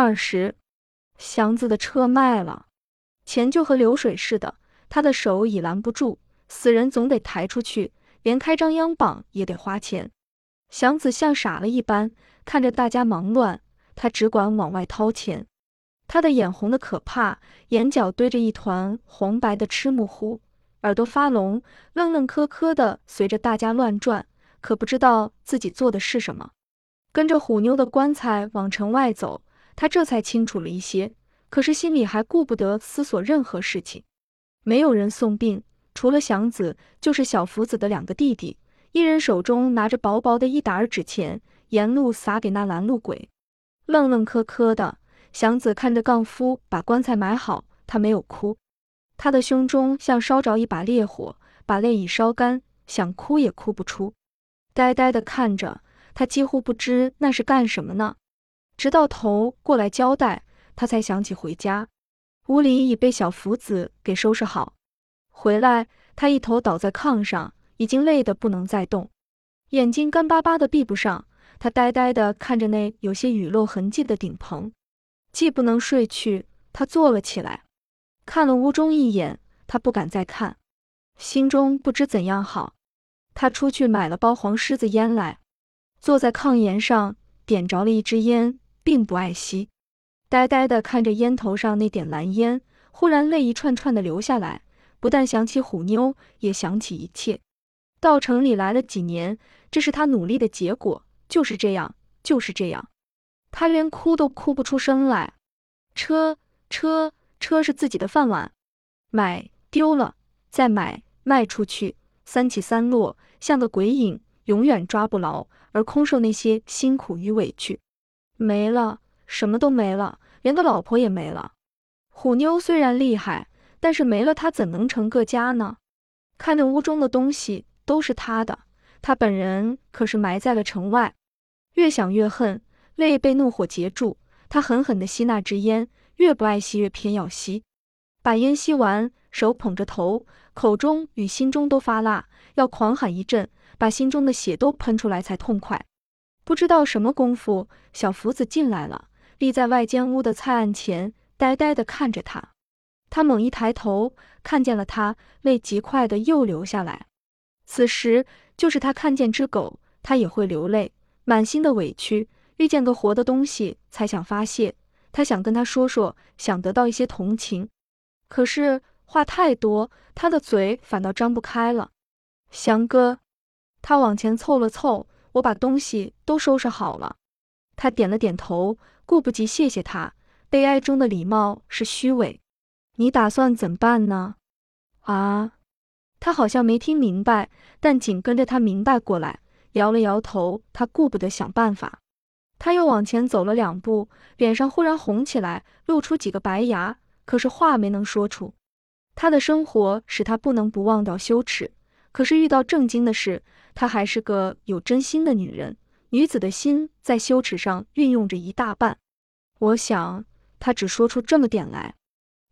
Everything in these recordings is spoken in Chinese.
二十，祥子的车卖了，钱就和流水似的，他的手已拦不住，死人总得抬出去，连开张央榜也得花钱。祥子像傻了一般看着大家忙乱，他只管往外掏钱。他的眼红的可怕，眼角堆着一团红白的赤木糊，耳朵发聋，愣愣磕磕的随着大家乱转，可不知道自己做的是什么。跟着虎妞的棺材往城外走，他这才清楚了一些，可是心里还顾不得思索任何事情。没有人送殡，除了祥子，就是小福子的两个弟弟，一人手中拿着薄薄的一沓纸钱，沿路撒给那拦路鬼。愣愣磕磕的，祥子看着杠夫把棺材埋好，他没有哭，他的胸中像烧着一把烈火，把泪已烧干，想哭也哭不出，呆呆的看着。他几乎不知那是干什么呢，直到头过来交代，他才想起回家。屋里已被小福子给收拾好。回来，他一头倒在炕上，已经累得不能再动，眼睛干巴巴的闭不上。他呆呆地看着那有些雨漏痕迹的顶棚，既不能睡去，他坐了起来，看了屋中一眼，他不敢再看，心中不知怎样好。他出去买了包黄狮子烟来。坐在炕沿上，点着了一支烟，并不爱吸，呆呆地看着烟头上那点蓝烟，忽然泪一串串的流下来。不但想起虎妞，也想起一切。到城里来了几年，这是他努力的结果，就是这样，就是这样。他连哭都哭不出声来。车，车，车是自己的饭碗，买丢了，再买卖出去，三起三落，像个鬼影，永远抓不牢。而空受那些辛苦与委屈，没了，什么都没了，连个老婆也没了。虎妞虽然厉害，但是没了她怎能成个家呢？看着屋中的东西都是他的，他本人可是埋在了城外。越想越恨，泪被怒火截住，他狠狠地吸那支烟，越不爱吸越偏要吸。把烟吸完，手捧着头，口中与心中都发辣，要狂喊一阵。把心中的血都喷出来才痛快。不知道什么功夫，小福子进来了，立在外间屋的菜案前，呆呆地看着他。他猛一抬头，看见了他，泪极快的又流下来。此时，就是他看见只狗，他也会流泪，满心的委屈。遇见个活的东西，才想发泄。他想跟他说说，想得到一些同情，可是话太多，他的嘴反倒张不开了。祥哥。他往前凑了凑，我把东西都收拾好了。他点了点头，顾不及谢谢他。悲哀中的礼貌是虚伪。你打算怎办呢？啊？他好像没听明白，但紧跟着他明白过来，摇了摇头。他顾不得想办法。他又往前走了两步，脸上忽然红起来，露出几个白牙，可是话没能说出。他的生活使他不能不忘掉羞耻，可是遇到正经的事。她还是个有真心的女人，女子的心在羞耻上运用着一大半。我想，她只说出这么点来。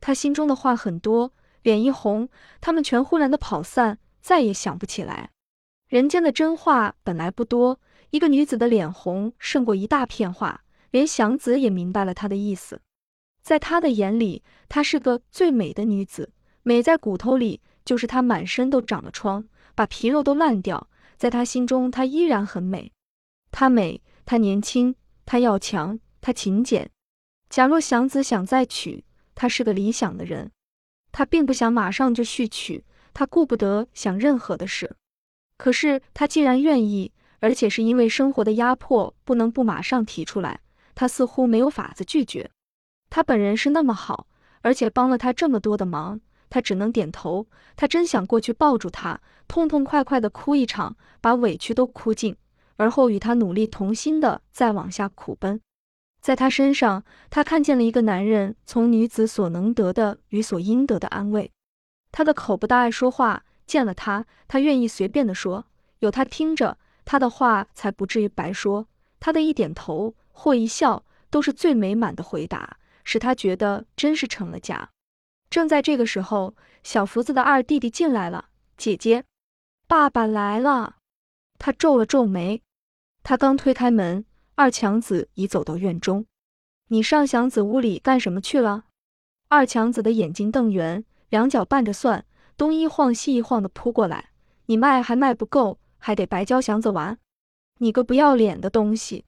她心中的话很多，脸一红，他们全忽然的跑散，再也想不起来。人间的真话本来不多，一个女子的脸红胜过一大片话。连祥子也明白了她的意思，在他的眼里，她是个最美的女子，美在骨头里，就是她满身都长了疮，把皮肉都烂掉。在他心中，她依然很美。她美，她年轻，她要强，她勤俭。假若祥子想再娶，他是个理想的人。他并不想马上就续娶，他顾不得想任何的事。可是他既然愿意，而且是因为生活的压迫，不能不马上提出来，他似乎没有法子拒绝。他本人是那么好，而且帮了他这么多的忙。他只能点头。他真想过去抱住他，痛痛快快的哭一场，把委屈都哭尽，而后与他努力同心的再往下苦奔。在他身上，他看见了一个男人从女子所能得的与所应得的安慰。他的口不大爱说话，见了他，他愿意随便的说，有他听着，他的话才不至于白说。他的一点头或一笑，都是最美满的回答，使他觉得真是成了家。正在这个时候，小福子的二弟弟进来了。姐姐，爸爸来了。他皱了皱眉。他刚推开门，二强子已走到院中。你上祥子屋里干什么去了？二强子的眼睛瞪圆，两脚拌着蒜，东一晃西一晃的扑过来。你卖还卖不够，还得白教祥子玩？你个不要脸的东西！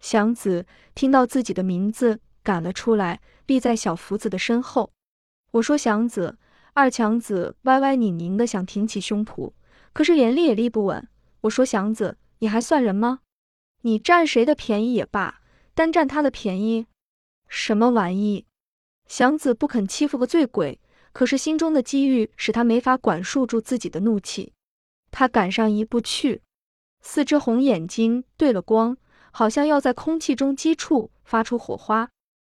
祥子听到自己的名字，赶了出来，立在小福子的身后。我说祥子，二强子歪歪拧拧的想挺起胸脯，可是连立也立不稳。我说祥子，你还算人吗？你占谁的便宜也罢，单占他的便宜。什么玩意？祥子不肯欺负个醉鬼，可是心中的机遇使他没法管束住自己的怒气。他赶上一步去，四只红眼睛对了光，好像要在空气中击触，发出火花。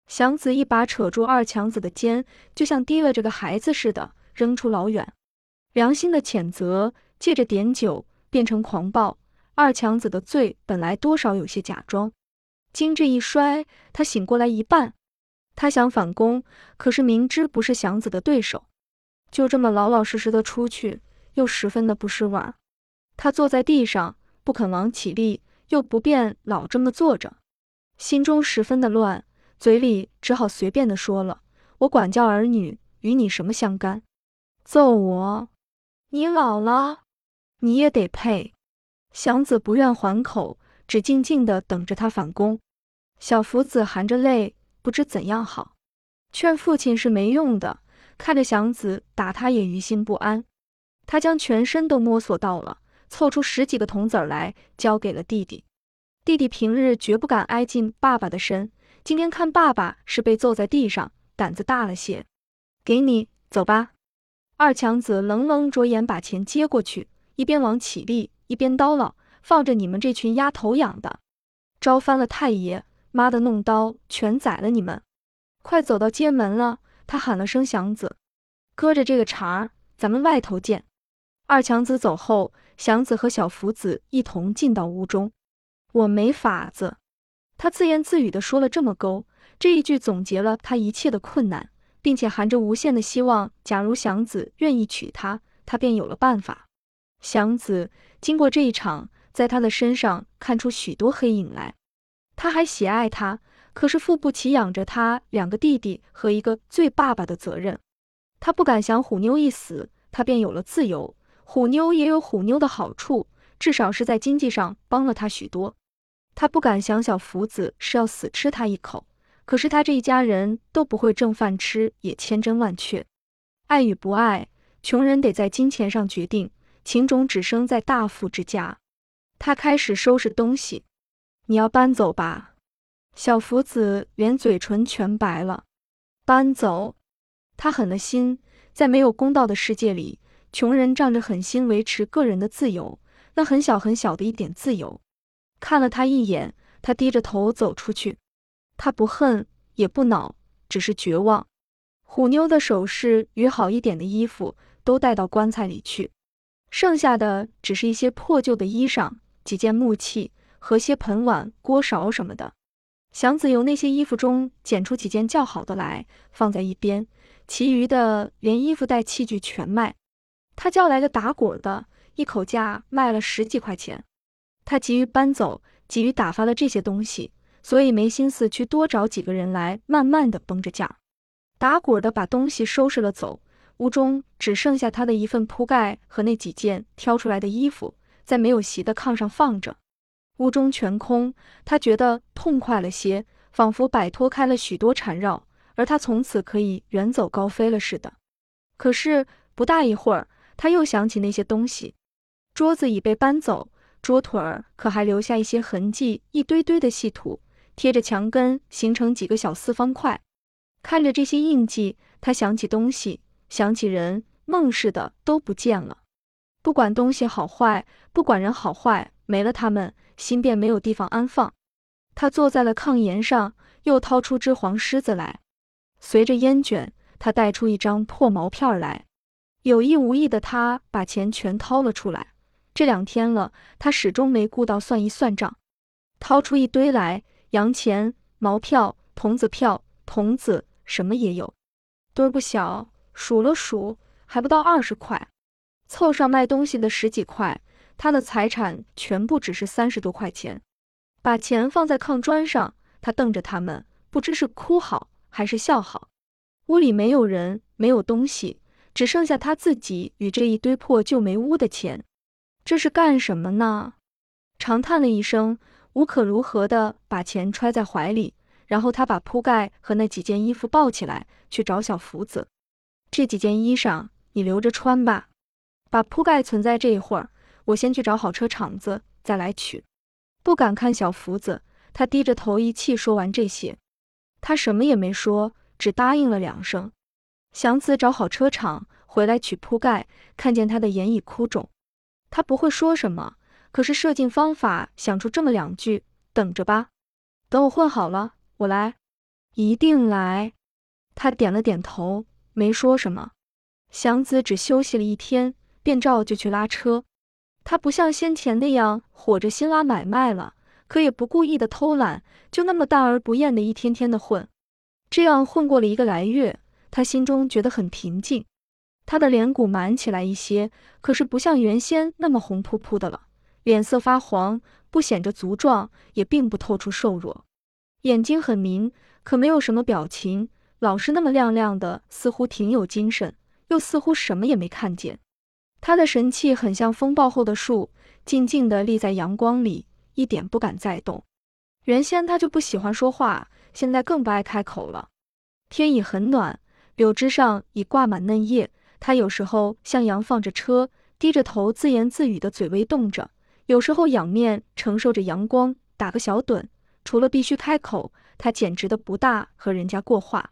祥子一把扯住二强子的肩，就像提了这个孩子似的，扔出老远。良心的谴责借着点酒变成狂暴。二强子的醉本来多少有些假装。经这一摔，他醒过来一半。他想反攻，可是明知不是祥子的对手，就这么老老实实的出去，又十分的不是味儿。他坐在地上，不肯往起立，又不便老这么坐着，心中十分的乱，嘴里只好随便的说了：“我管教儿女，与你什么相干？揍我？你老了，你也得配。”祥子不愿还口，只静静的等着他反攻。小福子含着泪，不知怎样好。劝父亲是没用的，看着祥子打他也于心不安。他将全身都摸索到了，凑出十几个铜子来，交给了弟弟。弟弟平日绝不敢挨近爸爸的身，今天看爸爸是被揍在地上，胆子大了些。给你，走吧。二强子冷冷着眼，把钱接过去，一边往起立，一边叨唠：“放着你们这群丫头养的，招翻了太爷。”妈的，弄刀全宰了你们！快走到街门了，他喊了声祥子，搁着这个茬儿，咱们外头见。二强子走后，祥子和小福子一同进到屋中。我没法子，他自言自语的说了这么勾，这一句总结了他一切的困难，并且含着无限的希望。假如祥子愿意娶她，他便有了办法。祥子经过这一场，在他的身上看出许多黑影来。他还喜爱他，可是负不起养着他两个弟弟和一个最爸爸的责任。他不敢想虎妞一死，他便有了自由。虎妞也有虎妞的好处，至少是在经济上帮了他许多。他不敢想小福子是要死吃他一口，可是他这一家人都不会挣饭吃，也千真万确。爱与不爱，穷人得在金钱上决定。情种只生在大富之家。他开始收拾东西。你要搬走吧，小福子连嘴唇全白了。搬走，他狠了心，在没有公道的世界里，穷人仗着狠心维持个人的自由，那很小很小的一点自由。看了他一眼，他低着头走出去。他不恨也不恼，只是绝望。虎妞的首饰与好一点的衣服都带到棺材里去，剩下的只是一些破旧的衣裳，几件木器。和些盆碗锅勺什么的，祥子由那些衣服中捡出几件较好的来，放在一边，其余的连衣服带器具全卖。他叫来个打滚的，一口价卖了十几块钱。他急于搬走，急于打发了这些东西，所以没心思去多找几个人来，慢慢的绷着价。打滚的把东西收拾了走，屋中只剩下他的一份铺盖和那几件挑出来的衣服，在没有席的炕上放着。屋中全空，他觉得痛快了些，仿佛摆脱开了许多缠绕，而他从此可以远走高飞了似的。可是不大一会儿，他又想起那些东西，桌子已被搬走，桌腿儿可还留下一些痕迹，一堆堆的细土贴着墙根，形成几个小四方块。看着这些印记，他想起东西，想起人，梦似的都不见了。不管东西好坏，不管人好坏，没了他们。心便没有地方安放，他坐在了炕沿上，又掏出支黄狮子来，随着烟卷，他带出一张破毛片来。有意无意的，他把钱全掏了出来。这两天了，他始终没顾到算一算账，掏出一堆来，洋钱、毛票、铜子票、铜子，什么也有，堆不小。数了数，还不到二十块，凑上卖东西的十几块。他的财产全部只是三十多块钱，把钱放在炕砖上，他瞪着他们，不知是哭好还是笑好。屋里没有人，没有东西，只剩下他自己与这一堆破旧没屋的钱。这是干什么呢？长叹了一声，无可如何的把钱揣在怀里，然后他把铺盖和那几件衣服抱起来，去找小福子。这几件衣裳你留着穿吧，把铺盖存在这一会儿，我先去找好车厂子，再来取。不敢看小福子，他低着头一气说完这些，他什么也没说。只答应了两声。祥子找好车厂回来取铺盖，看见他的眼已哭肿。他不会说什么，可是设尽方法想出这么两句：“等着吧，等我混好了，我来，一定来。”他点了点头，没说什么。祥子只休息了一天，便照就去拉车。他不像先前那样火着心拉买卖了，可也不故意的偷懒，就那么淡而不厌的一天天的混。这样混过了一个来月，他心中觉得很平静。他的脸骨满起来一些，可是不像原先那么红扑扑的了，脸色发黄，不显着足壮，也并不透出瘦弱。眼睛很明，可没有什么表情，老是那么亮亮的，似乎挺有精神，又似乎什么也没看见。他的神气很像风暴后的树，静静地立在阳光里，一点不敢再动。原先他就不喜欢说话。现在更不爱开口了。天已很暖，柳枝上已挂满嫩叶。他有时候向阳放着车，低着头自言自语的嘴微动着；有时候仰面承受着阳光，打个小盹。除了必须开口，他简直的不大和人家过话。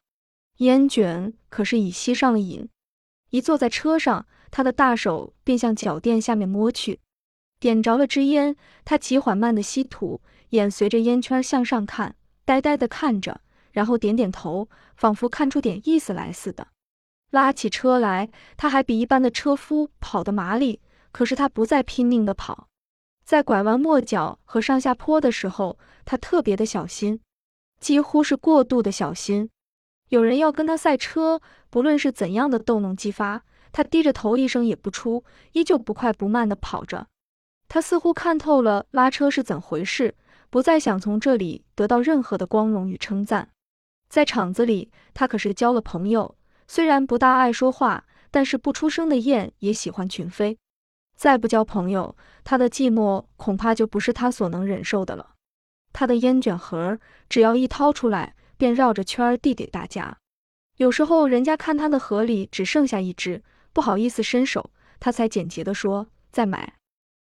烟卷可是已吸上了瘾，一坐在车上，他的大手便向脚垫下面摸去，点着了支烟，他极缓慢的吸吐，眼随着烟圈向上看。呆呆地看着，然后点点头，仿佛看出点意思来似的。拉起车来，他还比一般的车夫跑得麻利。可是他不再拼命地跑，在拐弯抹角和上下坡的时候，他特别的小心，几乎是过度的小心。有人要跟他赛车，不论是怎样的逗弄激发，他低着头一声也不出，依旧不快不慢地跑着。他似乎看透了拉车是怎回事。不再想从这里得到任何的光荣与称赞，在厂子里，他可是交了朋友。虽然不大爱说话，但是不出声的雁也喜欢群飞。再不交朋友，他的寂寞恐怕就不是他所能忍受的了。他的烟卷盒，只要一掏出来，便绕着圈儿递给大家。有时候人家看他的盒里只剩下一支，不好意思伸手，他才简洁地说：“再买。”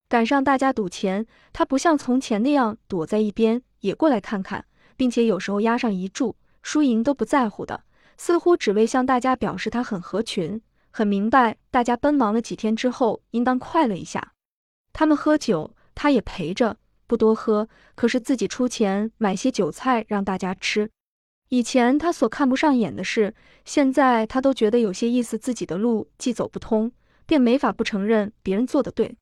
赶上大家赌钱，他不像从前那样躲在一边，也过来看看，并且有时候押上一注，输赢都不在乎的，似乎只为向大家表示他很合群，很明白大家奔忙了几天之后，应当快乐一下。他们喝酒，他也陪着，不多喝，可是自己出钱买些酒菜让大家吃。以前他所看不上眼的事，现在他都觉得有些意思。自己的路既走不通，便没法不承认别人做的对。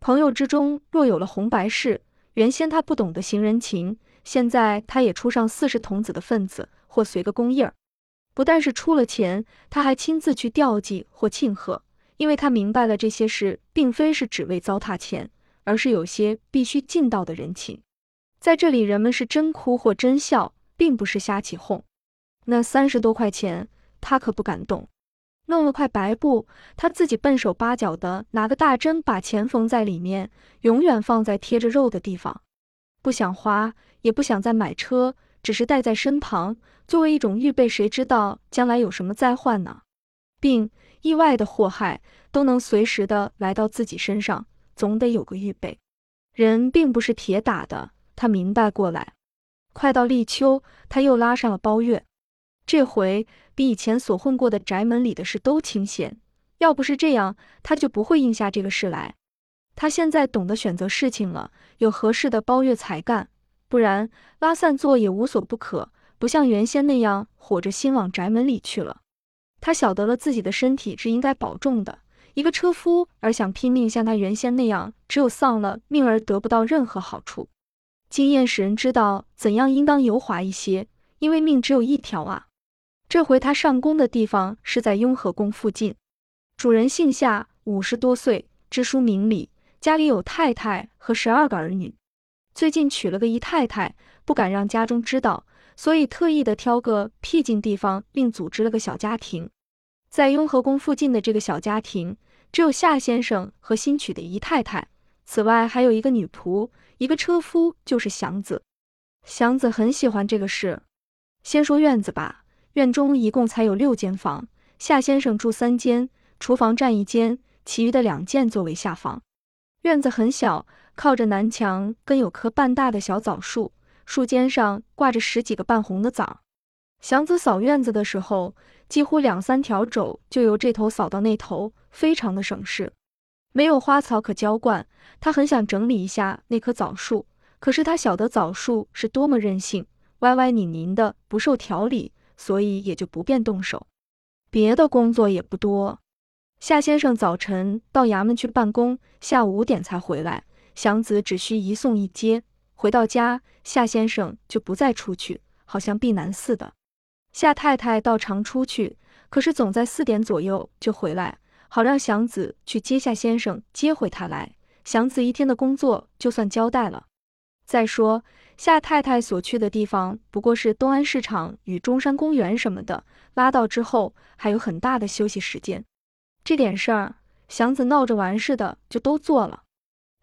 朋友之中若有了红白事，原先他不懂得行人情，现在他也出上四十童子的份子，或随个公印儿。不但是出了钱，他还亲自去吊祭或庆贺，因为他明白了这些事并非是只为糟蹋钱，而是有些必须尽到的人情。在这里，人们是真哭或真笑，并不是瞎起哄。那三十多块钱，他可不敢动。弄了块白布，他自己笨手八脚的拿个大针把钱缝在里面，永远放在贴着肉的地方。不想花，也不想再买车，只是带在身旁，作为一种预备。谁知道将来有什么灾患呢？病、意外的祸害都能随时的来到自己身上，总得有个预备。人并不是铁打的，他明白过来。快到立秋，他又拉上了包月。这回比以前所混过的宅门里的事都清闲。要不是这样，他就不会应下这个事来。他现在懂得选择事情了，有合适的包月才干，不然拉散做也无所不可。不像原先那样火着心往宅门里去了。他晓得了自己的身体是应该保重的。一个车夫而想拼命像他原先那样，只有丧了命而得不到任何好处。经验使人知道怎样应当油滑一些，因为命只有一条啊。这回他上工的地方是在雍和宫附近，主人姓夏，五十多岁，知书明理，家里有太太和十二个儿女。最近娶了个姨太太，不敢让家中知道，所以特意的挑个僻静地方，另组织了个小家庭。在雍和宫附近的这个小家庭，只有夏先生和新娶的姨太太，此外还有一个女仆，一个车夫，就是祥子。祥子很喜欢这个事。先说院子吧，院中一共才有六间房，夏先生住三间，厨房占一间，其余的两间作为下房。院子很小，靠着南墙，根有棵半大的小枣树，树尖上挂着十几个半红的枣。祥子扫院子的时候。几乎两三条肘就由这头扫到那头，非常的省事。没有花草可浇灌，他很想整理一下那棵枣树，可是他晓得枣树是多么任性，歪歪拧拧的，不受调理，所以也就不便动手。别的工作也不多。夏先生早晨到衙门去办公，下午五点才回来，祥子只需一送一接。回到家，夏先生就不再出去，好像避难似的。夏太太倒常出去，可是总在四点左右就回来，好让祥子去接夏先生，接回他来。祥子一天的工作就算交代了。再说夏太太所去的地方不过是东安市场与中山公园什么的，拉到之后还有很大的休息时间。这点事儿，祥子闹着玩似的就都做了。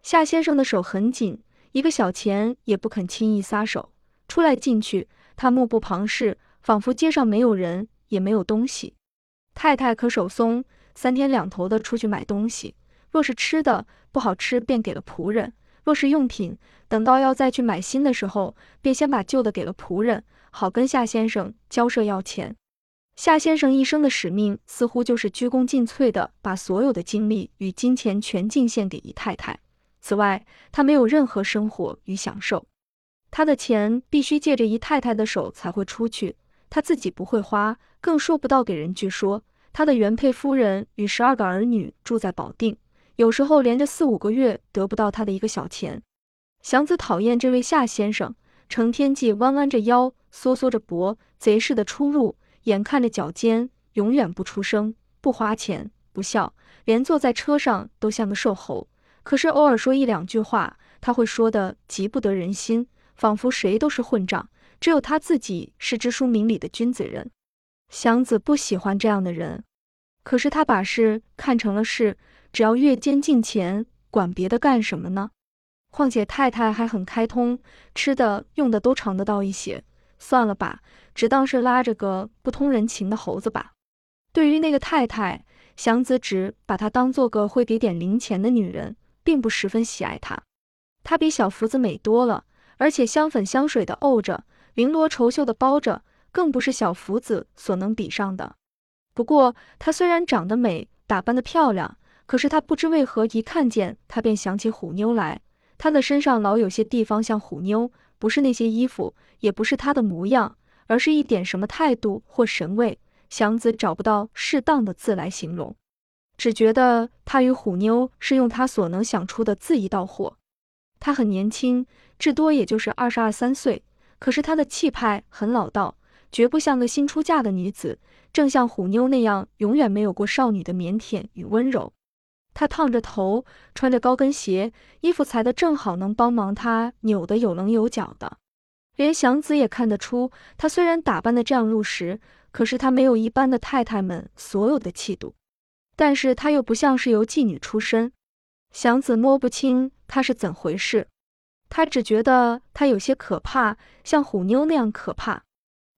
夏先生的手很紧，一个小钱也不肯轻易撒手，出来进去，他目不旁视。仿佛街上没有人，也没有东西。太太可手松，三天两头的出去买东西。若是吃的不好吃，便给了仆人；若是用品，等到要再去买新的时候，便先把旧的给了仆人，好跟夏先生交涉要钱。夏先生一生的使命，似乎就是鞠躬尽瘁的把所有的精力与金钱全尽献给姨太太。此外，他没有任何生活与享受。他的钱必须借着姨太太的手才会出去。他自己不会花，更说不到给人。据说他的原配夫人与十二个儿女住在保定，有时候连着四五个月得不到他的一个小钱。祥子讨厌这位夏先生，成天既弯弯着腰，缩缩着脖，贼似的出入，眼看着脚尖，永远不出声，不花钱，不笑，连坐在车上都像个瘦猴。可是偶尔说一两句话，他会说的极不得人心，仿佛谁都是混账。只有他自己是知书明理的君子人，祥子不喜欢这样的人。可是他把事看成了事，只要月间进钱，管别的干什么呢？况且太太还很开通，吃的用的都尝得到一些。算了吧，只当是拉着个不通人情的猴子吧。对于那个太太，祥子只把她当做个会给点零钱的女人，并不十分喜爱她。她比小福子美多了，而且香粉香水的沤着。绫罗绸绣的包着，更不是小福子所能比上的。不过，她虽然长得美，打扮得漂亮，可是她不知为何一看见她便想起虎妞来。她的身上老有些地方像虎妞，不是那些衣服，也不是她的模样，而是一点什么态度或神味。祥子找不到适当的字来形容，只觉得她与虎妞是用他所能想出的字一道货。她很年轻，至多也就是二十二三岁。可是她的气派很老道，绝不像个新出嫁的女子，正像虎妞那样永远没有过少女的腼腆与温柔。她烫着头，穿着高跟鞋，衣服裁得正好，能帮忙她扭得有棱有角的。连祥子也看得出，她虽然打扮得这样入时，可是她没有一般的太太们所有的气度。但是她又不像是由妓女出身，祥子摸不清她是怎回事。他只觉得他有些可怕，像虎妞那样可怕。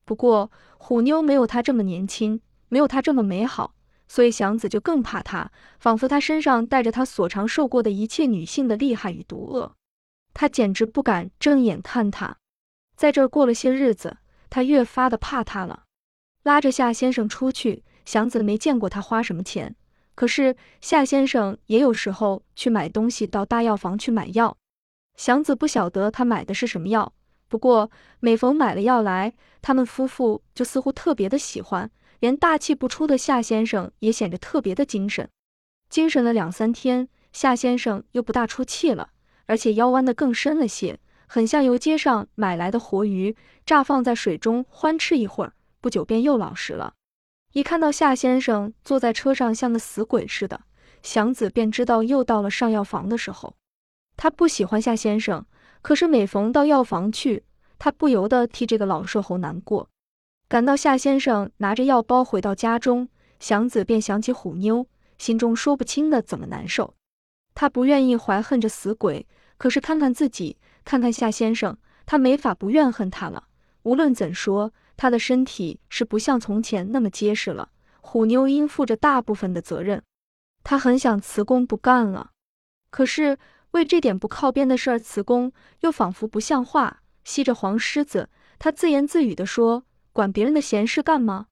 不过虎妞没有他这么年轻，没有他这么美好，所以祥子就更怕他，仿佛他身上带着他所常受过的一切女性的厉害与毒恶。他简直不敢正眼看他。在这儿过了些日子，他越发的怕他了。拉着夏先生出去，祥子没见过他花什么钱，可是夏先生也有时候去买东西，到大药房去买药。祥子不晓得他买的是什么药，不过每逢买了药来，他们夫妇就似乎特别的喜欢，连大气不出的夏先生也显得特别的精神。精神了两三天，夏先生又不大出气了，而且腰弯得更深了些，很像由街上买来的活鱼，乍放在水中欢吃一会儿，不久便又老实了。一看到夏先生坐在车上像个死鬼似的，祥子便知道又到了上药房的时候。他不喜欢夏先生，可是每逢到药房去，他不由得替这个老瘦猴难过。赶到夏先生拿着药包回到家中，祥子便想起虎妞，心中说不清的怎么难受。他不愿意怀恨这死鬼，可是看看自己，看看夏先生，他没法不怨恨他了。无论怎说，他的身体是不像从前那么结实了。虎妞应负着大部分的责任，他很想辞工不干了，可是为这点不靠边的事儿辞工，又仿佛不像话。吸着黄狮子，他自言自语地说：“管别人的闲事干嘛？